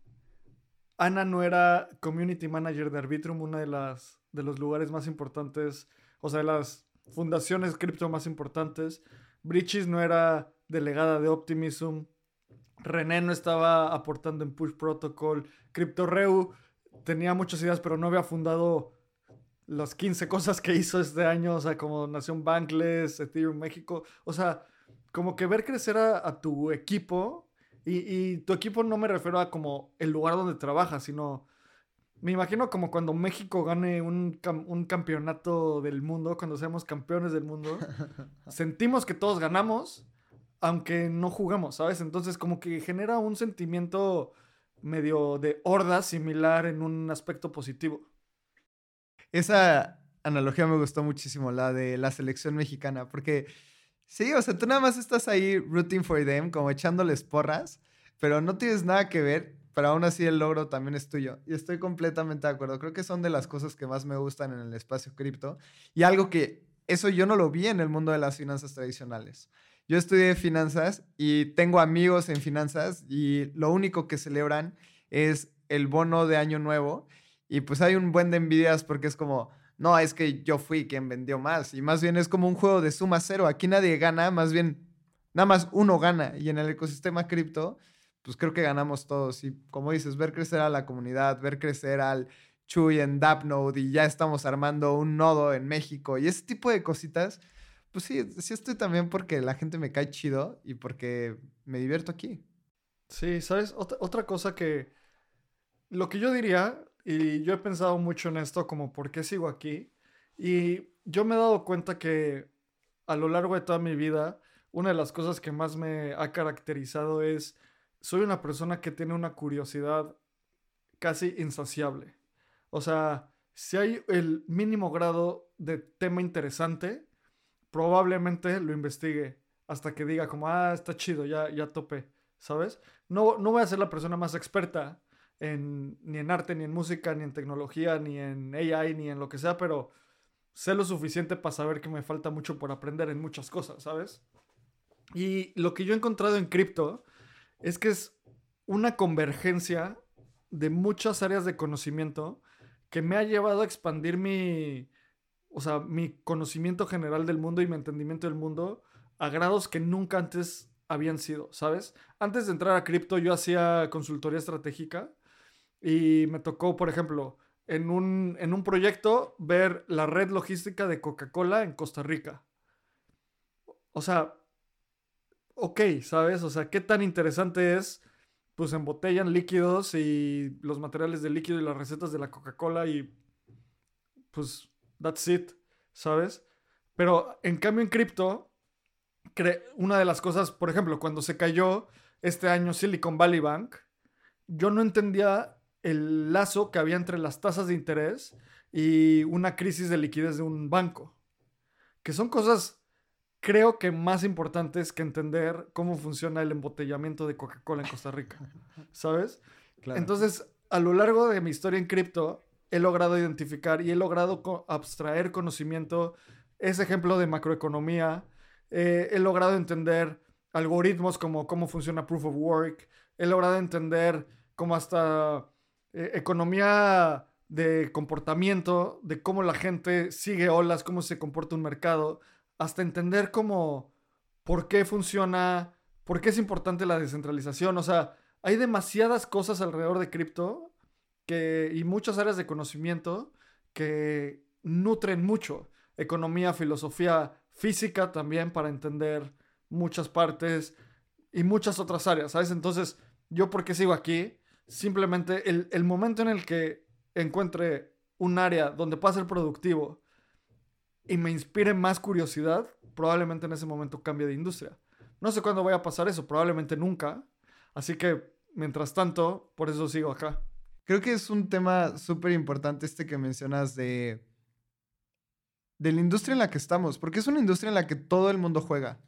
Ana no era community manager de Arbitrum, una de las de los lugares más importantes, o sea, de las fundaciones cripto más importantes. Bridges no era delegada de Optimism. René no estaba aportando en Push Protocol. CryptoReu tenía muchas ideas, pero no había fundado las 15 cosas que hizo este año, o sea, como Nación Bankless, Ethereum México. O sea, como que ver crecer a, tu equipo. Y, y, tu equipo no me refiero a como el lugar donde trabajas, sino me imagino como cuando México gane un, campeonato del mundo, cuando seamos campeones del mundo, <laughs> sentimos que todos ganamos, aunque no jugamos, ¿sabes? Entonces como que genera un sentimiento medio de horda similar en un aspecto positivo. Esa analogía me gustó muchísimo, la de la selección mexicana, porque sí, o sea, tú nada más estás ahí rooting for them, como echándoles porras, pero no tienes nada que ver pero aún así el logro también es tuyo. Y estoy completamente de acuerdo. Creo que son de las cosas que más me gustan en el espacio cripto. Y algo que eso yo no lo vi en el mundo de las finanzas tradicionales. Yo estudié finanzas y tengo amigos en finanzas y lo único que celebran es el bono de año nuevo. Y pues hay un buen de envidias porque es como, no, es que yo fui quien vendió más. Y más bien es como un juego de suma cero. Aquí nadie gana, más bien nada más uno gana. Y en el ecosistema cripto, pues creo que ganamos todos. Y como dices, ver crecer a la comunidad, ver crecer al Chuy en Dapnode y ya estamos armando un nodo en México y ese tipo de cositas, pues sí, sí estoy también porque la gente me cae chido y porque me divierto aquí. Sí, ¿sabes? Otra, otra cosa que... Lo que yo diría, y yo he pensado mucho en esto, como por qué sigo aquí, y yo me he dado cuenta que a lo largo de toda mi vida, una de las cosas que más me ha caracterizado es, soy una persona que tiene una curiosidad casi insaciable. O sea, si hay el mínimo grado de tema interesante, probablemente lo investigue hasta que diga como, ah, está chido, ya, ya topé, ¿sabes? No, no voy a ser la persona más experta en, ni en arte, ni en música, ni en tecnología, ni en AI, ni en lo que sea, pero sé lo suficiente para saber que me falta mucho por aprender en muchas cosas, ¿sabes? Y lo que yo he encontrado en cripto es que es una convergencia de muchas áreas de conocimiento que me ha llevado a expandir mi, o sea, mi conocimiento general del mundo y mi entendimiento del mundo a grados que nunca antes habían sido, ¿sabes? Antes de entrar a cripto yo hacía consultoría estratégica y me tocó, por ejemplo, en un, en un proyecto ver la red logística de Coca-Cola en Costa Rica. O sea, ok, ¿sabes? O sea, ¿qué tan interesante es? Pues embotellan líquidos y los materiales de líquido y las recetas de la Coca-Cola y pues that's it, ¿sabes? Pero en cambio en cripto, una de las cosas, por ejemplo, cuando se cayó este año Silicon Valley Bank, yo no entendía el lazo que había entre las tasas de interés y una crisis de liquidez de un banco. Que son cosas creo que más importante es que entender cómo funciona el embotellamiento de Coca-Cola en Costa Rica, <laughs> ¿sabes? Entonces, a lo largo de mi historia en cripto, he logrado identificar y he logrado abstraer conocimiento, ese ejemplo de macroeconomía, eh, he logrado entender algoritmos como cómo funciona Proof of Work, he logrado entender cómo hasta eh, economía de comportamiento, de cómo la gente sigue olas, cómo se comporta un mercado hasta entender cómo, por qué funciona, por qué es importante la descentralización. O sea, hay demasiadas cosas alrededor de cripto que, y muchas áreas de conocimiento que nutren mucho. Economía, filosofía, física también para entender muchas partes y muchas otras áreas, ¿sabes? Entonces, yo por qué sigo aquí, simplemente el, el momento en el que encuentre un área donde pueda ser productivo y me inspire más curiosidad, probablemente en ese momento cambie de industria. No sé cuándo vaya a pasar eso, probablemente nunca. Así que, mientras tanto, por eso sigo acá. Creo que es un tema súper importante este que mencionas de, de la industria en la que estamos, porque es una industria en la que todo el mundo juega.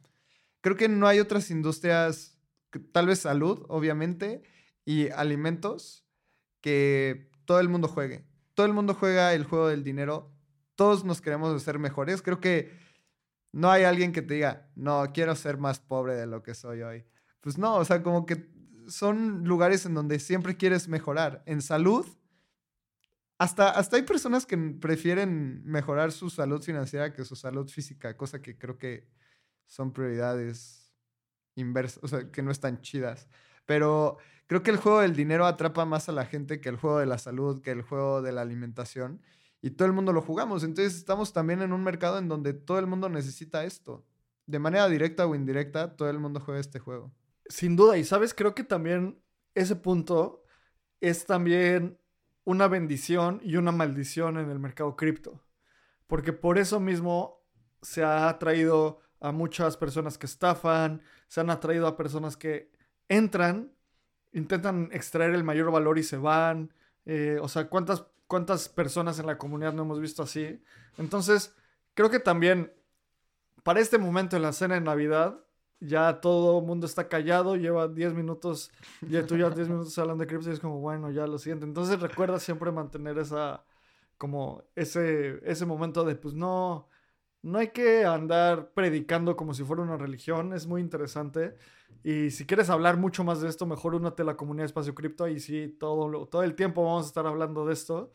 Creo que no hay otras industrias, tal vez salud, obviamente, y alimentos, que todo el mundo juegue. Todo el mundo juega el juego del dinero todos nos queremos ser mejores. Creo que no hay alguien que te diga, no, quiero ser más pobre de lo que soy hoy. Pues no, o sea, como que son lugares en donde siempre quieres mejorar. En salud, hasta, hasta hay personas que prefieren mejorar su salud financiera que su salud física, cosa que creo que son prioridades inversas, o sea, que no están chidas. Pero creo que el juego del dinero atrapa más a la gente que el juego de la salud, que el juego de la alimentación y todo el mundo lo jugamos. Entonces estamos también en un mercado en donde todo el mundo necesita esto. De manera directa o indirecta, todo el mundo juega este juego. Sin duda, y sabes, creo que también ese punto es también una bendición y una maldición en el mercado cripto. Porque por eso mismo se ha atraído a muchas personas que estafan, se han atraído a personas que entran, intentan extraer el mayor valor y se van. Eh, o sea, ¿cuántas cuántas personas en la comunidad no hemos visto así. Entonces, creo que también para este momento en la cena de Navidad, ya todo el mundo está callado, lleva 10 minutos, ya tú ya 10 minutos hablando de cripto y es como, bueno, ya lo siguiente. Entonces recuerda siempre mantener esa, como ese, ese momento de, pues no, no hay que andar predicando como si fuera una religión, es muy interesante. Y si quieres hablar mucho más de esto, mejor únete a la comunidad Espacio Cripto y sí, todo, todo el tiempo vamos a estar hablando de esto.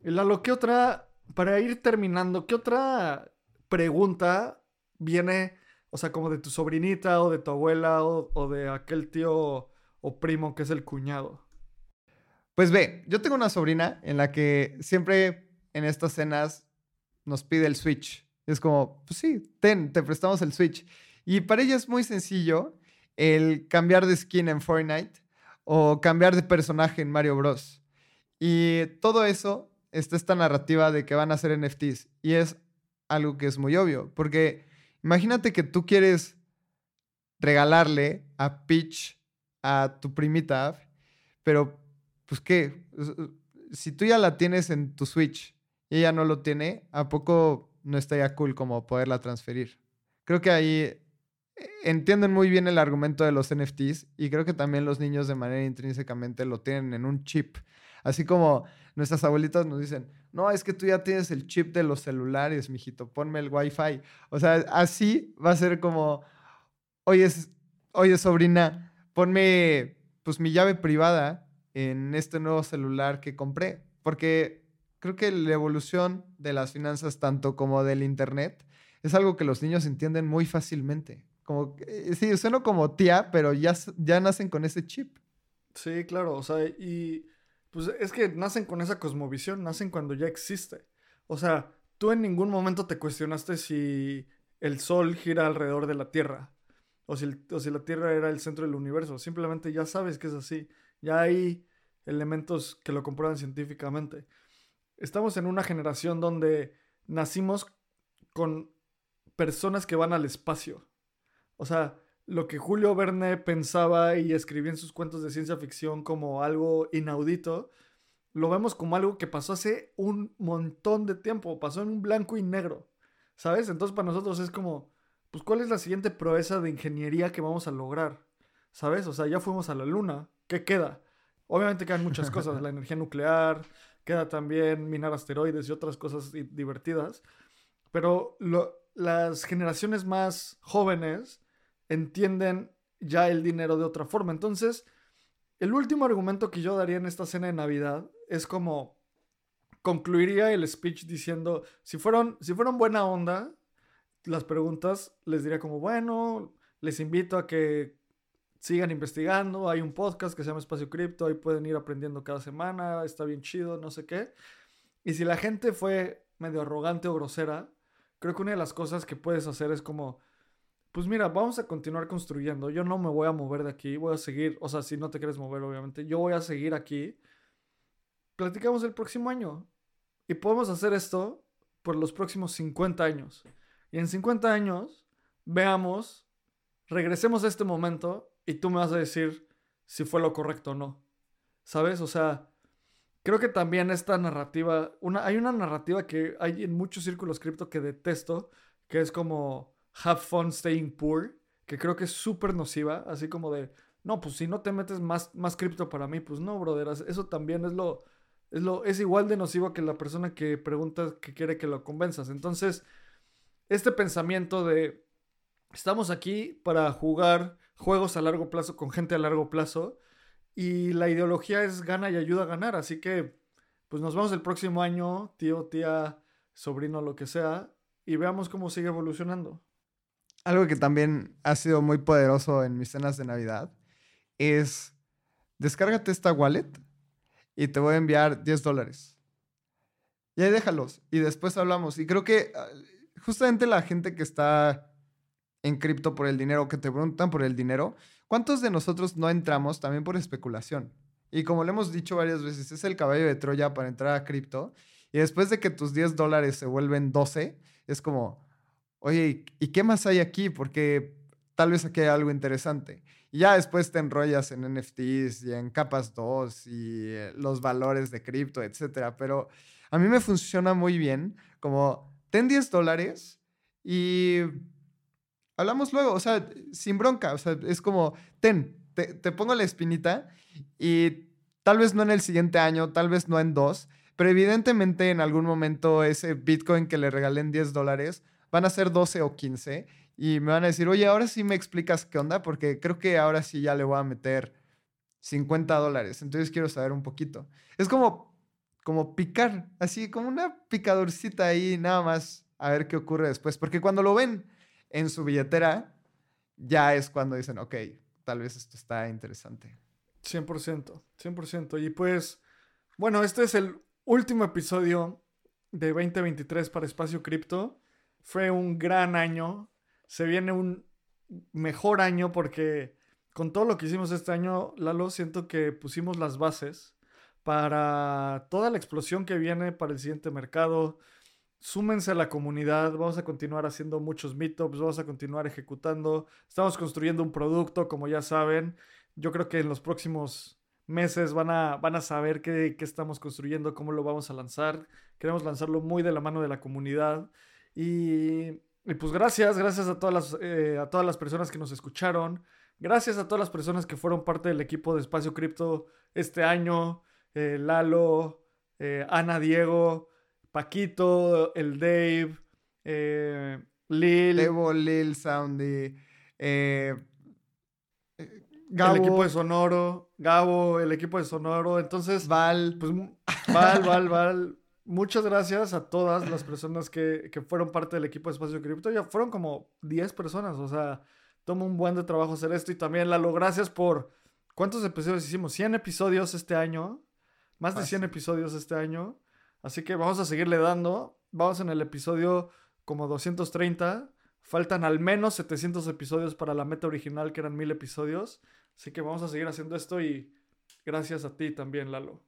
Y la lo que otra para ir terminando, ¿qué otra pregunta viene, o sea, como de tu sobrinita o de tu abuela o, de aquel tío o primo que es el cuñado? Pues ve, yo tengo una sobrina en la que siempre en estas cenas nos pide el Switch. Es como, pues sí, ten, te prestamos el Switch. Y para ella es muy sencillo el cambiar de skin en Fortnite o cambiar de personaje en Mario Bros. Y todo eso está esta narrativa de que van a ser NFTs. Y es algo que es muy obvio, porque imagínate que tú quieres regalarle a Peach a tu primita, pero pues qué, si tú ya la tienes en tu Switch y ella no lo tiene, ¿a poco no estaría cool como poderla transferir? Creo que ahí entienden muy bien el argumento de los NFTs y creo que también los niños de manera intrínsecamente lo tienen en un chip. Así como nuestras abuelitas nos dicen, no, es que tú ya tienes el chip de los celulares, mijito, ponme el wifi. O sea, así va a ser como, oye, oye sobrina, ponme pues mi llave privada en este nuevo celular que compré. Porque creo que la evolución de las finanzas, tanto como del Internet, es algo que los niños entienden muy fácilmente. Como, eh, sí, sueno como tía, pero ya, ya nacen con ese chip. Sí, claro, o sea, y pues es que nacen con esa cosmovisión, nacen cuando ya existe. O sea, tú en ningún momento te cuestionaste si el Sol gira alrededor de la Tierra o si, o si la Tierra era el centro del universo. Simplemente ya sabes que es así. Ya hay elementos que lo comprueban científicamente. Estamos en una generación donde nacimos con personas que van al espacio. O sea, lo que Julio Verne pensaba y escribía en sus cuentos de ciencia ficción como algo inaudito, lo vemos como algo que pasó hace un montón de tiempo, pasó en un blanco y negro, ¿sabes? Entonces para nosotros es como, pues ¿cuál es la siguiente proeza de ingeniería que vamos a lograr? ¿Sabes? O sea, ya fuimos a la luna, ¿qué queda? Obviamente quedan muchas cosas, la <laughs> energía nuclear, queda también minar asteroides y otras cosas divertidas, pero las generaciones más jóvenes entienden ya el dinero de otra forma. Entonces, el último argumento que yo daría en esta cena de Navidad es como concluiría el speech diciendo, si fueron, si fueron buena onda, las preguntas les diría como, bueno, les invito a que sigan investigando, hay un podcast que se llama Espacio Cripto, ahí pueden ir aprendiendo cada semana, está bien chido, no sé qué. Y si la gente fue medio arrogante o grosera, creo que una de las cosas que puedes hacer es como, pues mira, vamos a continuar construyendo. Yo no me voy a mover de aquí, voy a seguir, o sea, si no te quieres mover, obviamente, yo voy a seguir aquí. Platicamos el próximo año. Y podemos hacer esto por los próximos 50 años. Y en 50 años, veamos, regresemos a este momento y tú me vas a decir si fue lo correcto o no. ¿Sabes? O sea, creo que también esta narrativa, una, hay una narrativa que hay en muchos círculos cripto que detesto, que es como have fun staying poor, que creo que es súper nociva, así como de, no, pues si no te metes más, más cripto para mí, pues no, brother, eso también es lo, es lo, es igual de nocivo que la persona que pregunta que quiere que lo convenzas. Entonces, este pensamiento de, estamos aquí para jugar juegos a largo plazo con gente a largo plazo, y la ideología es gana y ayuda a ganar, así que, pues nos vemos el próximo año, tío, tía, sobrino, lo que sea, y veamos cómo sigue evolucionando algo que también ha sido muy poderoso en mis cenas de Navidad es descárgate esta wallet y te voy a enviar 10 dólares. Y ahí déjalos y después hablamos. Y creo que ah, justamente la gente que está en cripto por el dinero, que te preguntan por el dinero, ¿cuántos de nosotros no entramos también por especulación? Y como le hemos dicho varias veces, es el caballo de Troya para entrar a cripto. Y después de que tus 10 dólares se vuelven 12, es como, oye, ¿y qué más hay aquí? Porque tal vez aquí hay algo interesante. Y ya después te enrollas en NFTs y en capas 2 y eh, los valores de cripto, etc. Pero a mí me funciona muy bien como, ten 10 dólares y hablamos luego, o sea, sin bronca, o sea, es como, ten, te, te pongo la espinita y tal vez no en el siguiente año, tal vez no en dos, pero evidentemente en algún momento ese Bitcoin que le regalen 10 dólares van a ser 12 o 15 y me van a decir, oye, ahora sí me explicas qué onda, porque creo que ahora sí ya le voy a meter 50 dólares, entonces quiero saber un poquito. Es como como picar, así como una picadurcita ahí, nada más, a ver qué ocurre después. Porque cuando lo ven en su billetera, ya es cuando dicen, ok, tal vez esto está interesante. 100%, 100%. Y pues, bueno, este es el último episodio de 2023 para Espacio Cripto. Fue un gran año. Se viene un mejor año porque con todo lo que hicimos este año, Lalo, siento que pusimos las bases para toda la explosión que viene para el siguiente mercado. Súmense a la comunidad, vamos a continuar haciendo muchos meetups, vamos a continuar ejecutando. Estamos construyendo un producto, como ya saben. Yo creo que en los próximos meses van a, van a saber qué, qué estamos construyendo, cómo lo vamos a lanzar. Queremos lanzarlo muy de la mano de la comunidad. Y, pues gracias, gracias a todas, las, eh, a todas las personas que nos escucharon. Gracias a todas las personas que fueron parte del equipo de Espacio Cripto este año. Eh, Lalo, eh, Ana Diego, Paquito, el Dave, eh, Lil. Evo, Lil, Soundy, eh, El equipo de Sonoro, Gabo, el equipo de Sonoro. Entonces, Val. pues, Val, Val, Val. Muchas gracias a todas las personas que, que fueron parte del equipo de Espacio Cripto. Ya fueron como 10 personas, o sea, toma un buen de trabajo hacer esto. Y también, Lalo, gracias por... ¿Cuántos episodios hicimos? 100 episodios este año. Más de 100 episodios este año. Así que vamos a seguirle dando. Vamos en el episodio como 230. Faltan al menos 700 episodios para la meta original, que eran 1000 episodios. Así que vamos a seguir haciendo esto y gracias a ti también, Lalo.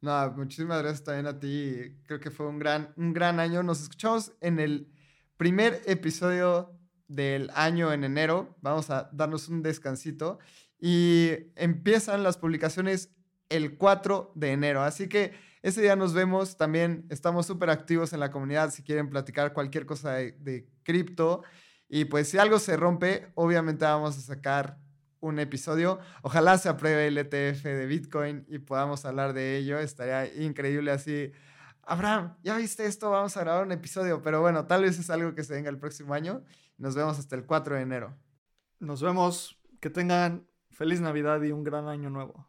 No, muchísimas gracias también a ti. Creo que fue un gran, un gran año. Nos escuchamos en el primer episodio del año en enero. Vamos a darnos un descansito. Y empiezan las publicaciones el 4 de enero. Así que ese día nos vemos. También estamos súper activos en la comunidad si quieren platicar cualquier cosa de, de cripto. Y pues si algo se rompe, obviamente vamos a sacar un episodio. Ojalá se apruebe el ETF de Bitcoin y podamos hablar de ello. Estaría increíble así. Abraham, ¿ya viste esto? Vamos a grabar un episodio. Pero bueno, tal vez es algo que se venga el próximo año. Nos vemos hasta el 4 de enero. Nos vemos. Que tengan feliz Navidad y un gran año nuevo.